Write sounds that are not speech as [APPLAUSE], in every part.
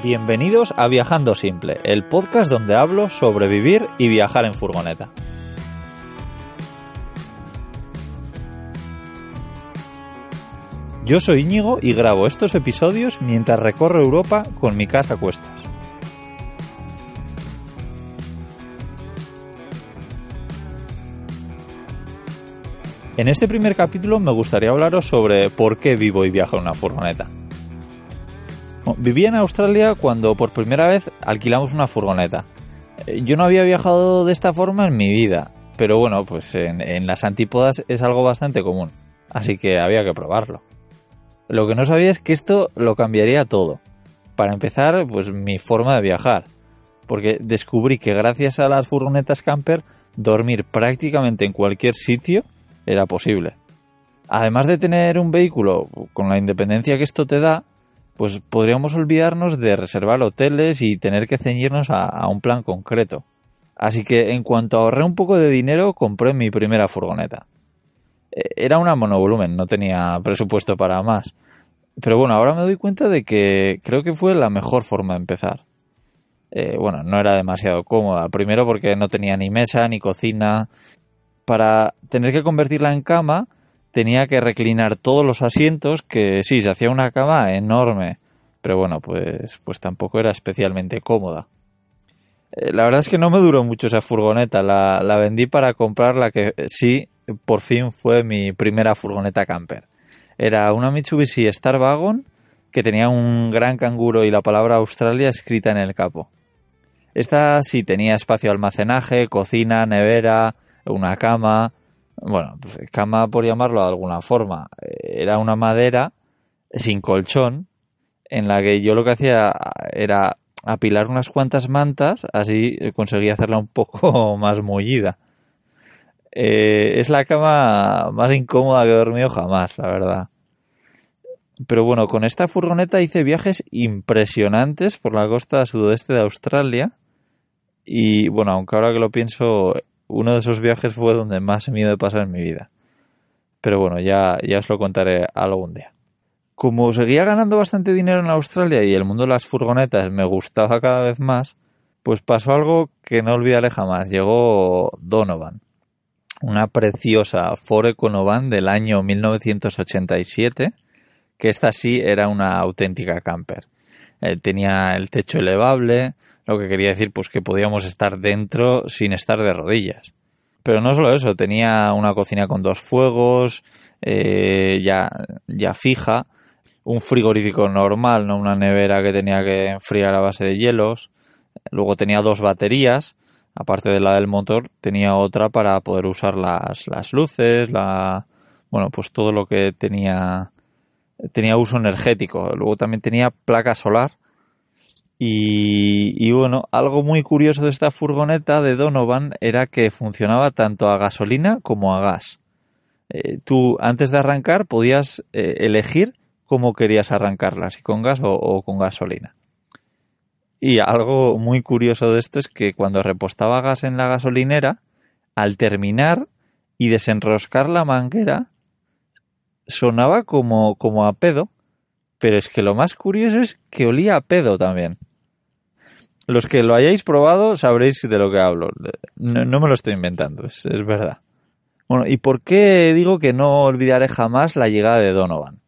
Bienvenidos a Viajando Simple, el podcast donde hablo sobre vivir y viajar en furgoneta. Yo soy Íñigo y grabo estos episodios mientras recorro Europa con mi casa a cuestas. En este primer capítulo me gustaría hablaros sobre por qué vivo y viajo en una furgoneta. Vivía en Australia cuando por primera vez alquilamos una furgoneta. Eh, yo no había viajado de esta forma en mi vida, pero bueno, pues en, las antípodas es algo bastante común, así que había que probarlo. Lo que no sabía es que esto lo cambiaría todo. Para empezar, pues mi forma de viajar, porque descubrí que gracias a las furgonetas camper dormir prácticamente en cualquier sitio era posible. Además de tener un vehículo con la independencia que esto te da, pues podríamos olvidarnos de reservar hoteles y tener que ceñirnos a, un plan concreto. Así que en cuanto ahorré un poco de dinero, compré mi primera furgoneta. E, era una monovolumen, no tenía presupuesto para más. Pero bueno, ahora me doy cuenta de que creo que fue la mejor forma de empezar. Eh, bueno, no era demasiado cómoda. Primero porque no tenía ni mesa ni cocina. Para tener que convertirla en cama, tenía que reclinar todos los asientos, que sí, se hacía una cama enorme, pero bueno, pues, pues tampoco era especialmente cómoda. Eh, la verdad es que no me duró mucho esa furgoneta, la, la vendí para comprar la que sí, por fin fue mi primera furgoneta camper. Era una Mitsubishi Star Wagon que tenía un gran canguro y la palabra Australia escrita en el capo. Esta sí tenía espacio de almacenaje, cocina, nevera, una cama, bueno, pues cama por llamarlo de alguna forma, eh, era una madera sin colchón en la que yo lo que hacía era apilar unas cuantas mantas, así conseguía hacerla un poco [LAUGHS] más mullida. Eh, es la cama más incómoda que he dormido jamás, la verdad. Pero bueno, con esta furgoneta hice viajes impresionantes por la costa sudoeste de Australia. Y bueno, aunque ahora que lo pienso, uno de esos viajes fue donde más miedo he pasado en mi vida. Pero bueno, ya, ya os lo contaré algún día. Como seguía ganando bastante dinero en Australia y el mundo de las furgonetas me gustaba cada vez más, pues pasó algo que no olvidaré jamás. Llegó Donovan, una preciosa Ford Econovan del año 1987, que esta sí era una auténtica camper. Eh, tenía el techo elevable, lo que quería decir, pues que podíamos estar dentro sin estar de rodillas. Pero no solo eso, tenía una cocina con dos fuegos, eh, ya, ya fija, un frigorífico normal, no una nevera que tenía que enfriar a base de hielos. Luego tenía dos baterías, aparte de la del motor, tenía otra para poder usar las, las luces, la, bueno, pues todo lo que tenía, tenía uso energético. Luego también tenía placa solar y, bueno, algo muy curioso de esta furgoneta de Donovan era que funcionaba tanto a gasolina como a gas. Eh, tú antes de arrancar podías eh, elegir cómo querías arrancarla, si con gas o, con gasolina. Y algo muy curioso de esto es que cuando repostaba gas en la gasolinera, al terminar y desenroscar la manguera, sonaba como, como a pedo, pero es que lo más curioso es que olía a pedo también. Los que lo hayáis probado sabréis de lo que hablo. No, me lo estoy inventando, es, es, verdad. Bueno, ¿y por qué digo que no olvidaré jamás la llegada de Donovan?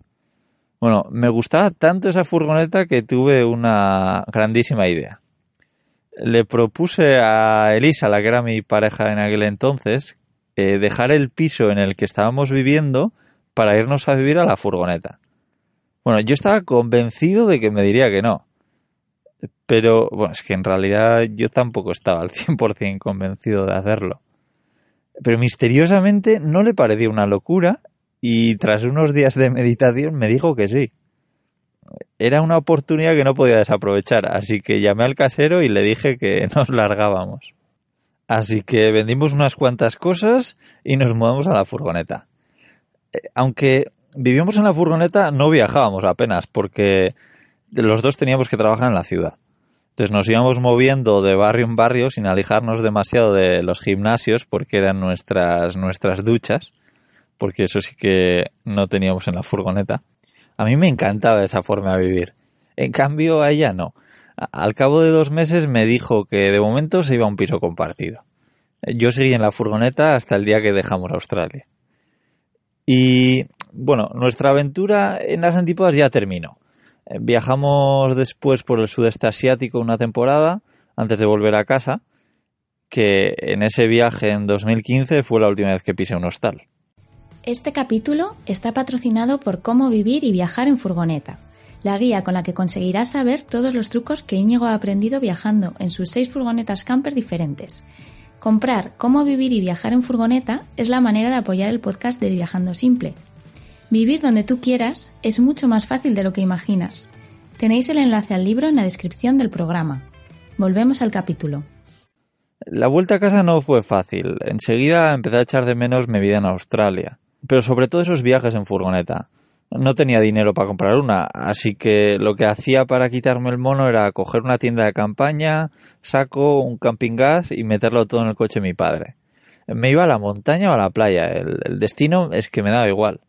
Bueno, me gustaba tanto esa furgoneta que tuve una grandísima idea. Le propuse a Elisa, la que era mi pareja en aquel entonces, eh, dejar el piso en el que estábamos viviendo para irnos a vivir a la furgoneta. Bueno, yo estaba convencido de que me diría que no. Pero bueno, es que en realidad yo tampoco estaba al [LAUGHS] 100% convencido de hacerlo. Pero misteriosamente no le pareció una locura y tras unos días de meditación me dijo que sí. Era una oportunidad que no podía desaprovechar, así que llamé al casero y le dije que [LAUGHS] nos largábamos. Así que vendimos unas cuantas cosas y nos mudamos a la furgoneta. Eh, aunque vivíamos en la furgoneta, no viajábamos apenas, porque los dos teníamos que trabajar en la ciudad. Entonces nos íbamos moviendo de barrio en barrio sin alejarnos demasiado de los gimnasios porque eran nuestras, nuestras duchas, porque eso sí que no teníamos en la furgoneta. A mí me encantaba esa forma de vivir. En cambio a ella no. Al cabo de dos meses me dijo que de momento se iba a un piso compartido. Yo seguí en la furgoneta hasta el día que dejamos Australia. Y bueno, nuestra aventura en las antípodas ya terminó. Viajamos después por el sudeste asiático una temporada antes de volver a casa, que en ese viaje en 2015 fue la última vez que pisé un hostal. Este capítulo está patrocinado por Cómo vivir y viajar en furgoneta, la guía con la que conseguirás saber todos los trucos que Íñigo ha aprendido viajando en sus seis furgonetas camper diferentes. Comprar Cómo vivir y viajar en furgoneta es la manera de apoyar el podcast de Viajando Simple. Vivir donde tú quieras es mucho más fácil de lo que imaginas. Tenéis el enlace al libro en la descripción del programa. Volvemos al capítulo. La vuelta a casa no fue fácil. Enseguida empecé a echar de menos mi vida en Australia pero sobre todo esos viajes en furgoneta. No tenía dinero para comprar una, así que lo que hacía para quitarme el mono era coger una tienda de campaña, saco un camping gas y meterlo todo en el coche de mi padre. Me iba a la montaña o a la playa, el, destino es que me daba igual.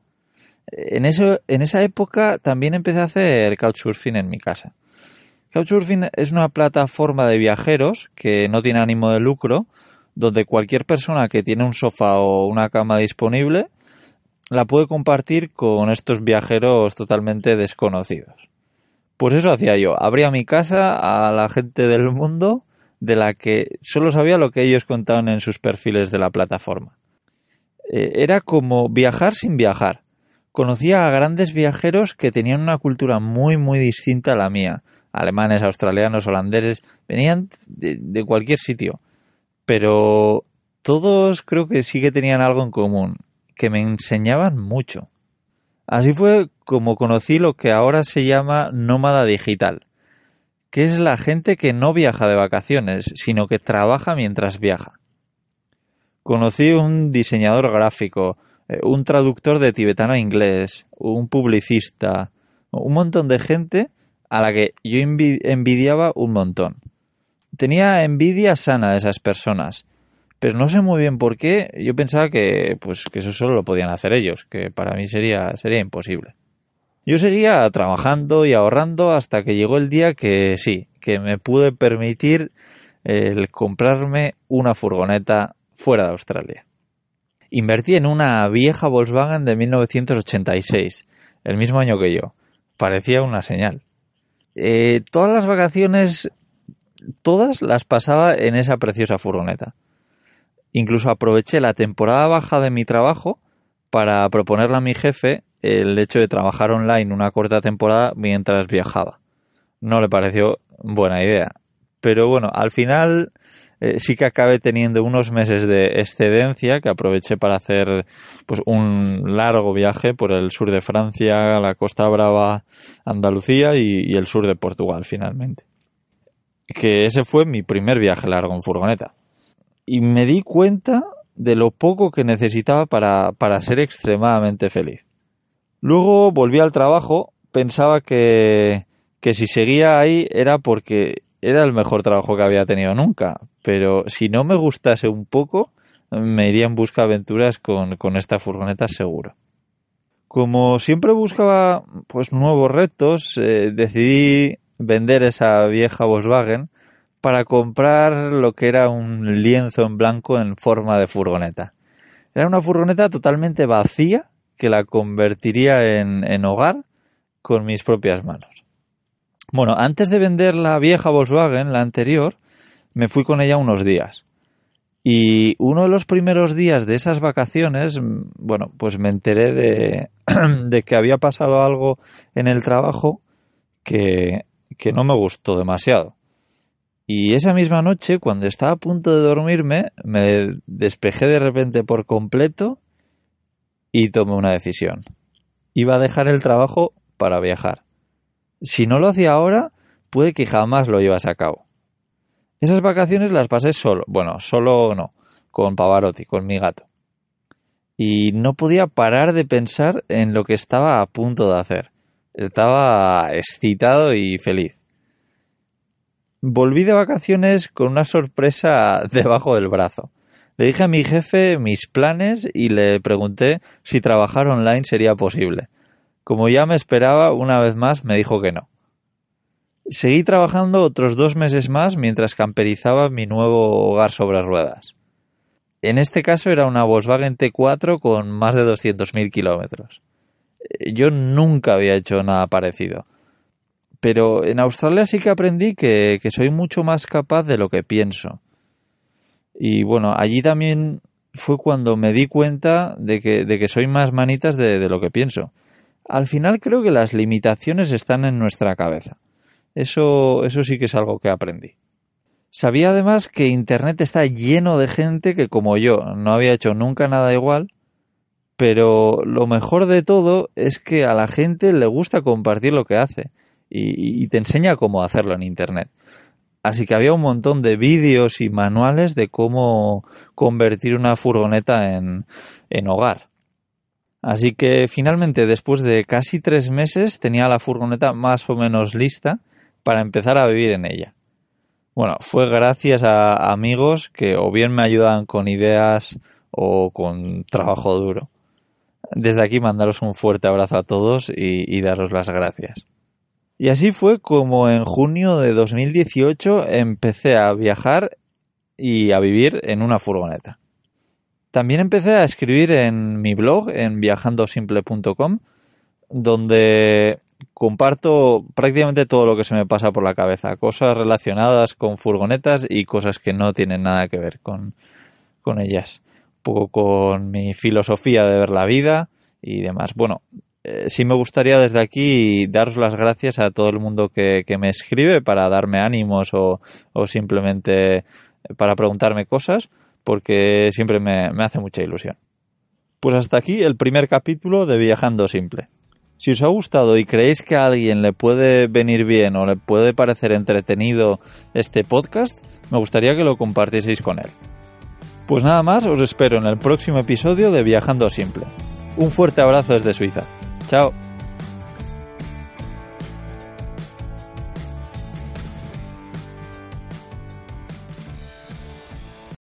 En, esa época también empecé a hacer couchsurfing en mi casa. Couchsurfing es una plataforma de viajeros que no tiene ánimo de lucro, donde cualquier persona que tiene un sofá o una cama disponible la puede compartir con estos viajeros totalmente desconocidos. Pues eso hacía yo, abría mi casa a la gente del mundo de la que solo sabía lo que ellos contaban en sus perfiles de la plataforma. Eh, era como viajar sin viajar. Conocía a grandes viajeros que tenían una cultura muy muy distinta a la mía. Alemanes, australianos, holandeses, venían de, de cualquier sitio. Pero todos creo que sí que tenían algo en común que me enseñaban mucho. Así fue como conocí lo que ahora se llama nómada digital, que es la gente que no viaja de vacaciones, sino que trabaja mientras viaja. Conocí un diseñador gráfico, un traductor de tibetano a inglés, un publicista, un montón de gente a la que yo envidiaba un montón. Tenía envidia sana de esas personas, pero no sé muy bien por qué. Yo pensaba que, pues, que eso solo lo podían hacer ellos, que para mí sería, sería imposible. Yo seguía trabajando y ahorrando hasta que llegó el día que sí, que me pude permitir el comprarme una furgoneta fuera de Australia. Invertí en una vieja Volkswagen de 1986, el mismo año que yo. Parecía una señal. Eh, todas las vacaciones, todas las pasaba en esa preciosa furgoneta. Incluso aproveché la temporada baja de mi trabajo para proponerle a mi jefe el hecho de trabajar online una corta temporada mientras viajaba. No le pareció buena idea. Pero bueno, al final eh, sí que acabé teniendo unos meses de excedencia que aproveché para hacer pues un largo viaje por el sur de Francia, la Costa Brava, Andalucía y, y el sur de Portugal finalmente. Que ese fue mi primer viaje largo en furgoneta y me di cuenta de lo poco que necesitaba para, para ser extremadamente feliz. Luego volví al trabajo, pensaba que, que si seguía ahí era porque era el mejor trabajo que había tenido nunca, pero si no me gustase un poco, me iría en busca de aventuras con, con esta furgoneta seguro. Como siempre buscaba pues nuevos retos, eh, decidí vender esa vieja Volkswagen para comprar lo que era un lienzo en blanco en forma de furgoneta. Era una furgoneta totalmente vacía que la convertiría en, hogar con mis propias manos. Bueno, antes de vender la vieja Volkswagen, la anterior, me fui con ella unos días. Y uno de los primeros días de esas vacaciones, bueno, pues me enteré de, [CLEARS THROAT] de que había pasado algo en el trabajo que, que no me gustó demasiado. Y esa misma noche, cuando estaba a punto de dormirme, me despejé de repente por completo y tomé una decisión. Iba a dejar el trabajo para viajar. Si no lo hacía ahora, puede que jamás lo llevase a cabo. Esas vacaciones las pasé solo, bueno, solo no, con Pavarotti, con mi gato. Y no podía parar de pensar en lo que estaba a punto de hacer. Estaba excitado y feliz volví de vacaciones con una sorpresa [LAUGHS] debajo del brazo. Le dije a mi jefe mis planes y le pregunté si trabajar online sería posible. Como ya me esperaba, una vez más me dijo que no. Seguí trabajando otros dos meses más mientras camperizaba mi nuevo hogar sobre ruedas. En este caso era una Volkswagen T4 con más de 200.000 kilómetros. Yo nunca había hecho nada parecido. Pero en Australia sí que aprendí que, soy mucho más capaz de lo que pienso. Y bueno, allí también fue cuando me di cuenta de que, soy más manitas de, lo que pienso. Al final creo que las limitaciones están en nuestra cabeza. Eso, eso sí que es algo que aprendí. Sabía además que Internet está lleno de gente que como yo no había hecho nunca nada igual, pero lo mejor de todo es que a la gente le gusta compartir lo que hace y, te enseña cómo hacerlo en Internet. Así que había un montón de vídeos y manuales de cómo convertir una furgoneta en, en hogar. Así que finalmente, después de casi tres meses, tenía la furgoneta más o menos lista para empezar a vivir en ella. Bueno, fue gracias a amigos que o bien me ayudaban con ideas o con trabajo duro. Desde aquí mandaros un fuerte abrazo a todos y, y daros las gracias. Y así fue como en junio de 2018 empecé a viajar y a vivir en una furgoneta. También empecé a escribir en mi blog, en viajandosimple.com, donde comparto prácticamente todo lo que se me pasa por la cabeza, cosas relacionadas con furgonetas y cosas que no tienen nada que ver con, ellas. Un poco con mi filosofía de ver la vida y demás. Bueno, eh, sí me gustaría desde aquí daros las gracias a todo el mundo que, me escribe para darme ánimos o, o, simplemente para preguntarme cosas, porque siempre me hace mucha ilusión. Pues hasta aquí el primer capítulo de Viajando Simple. Si os ha gustado y creéis que a alguien le puede venir bien o le puede parecer entretenido este podcast, me gustaría que lo compartieseis con él. Pues nada más, os espero en el próximo episodio de Viajando Simple. Un fuerte abrazo desde Suiza. Chao.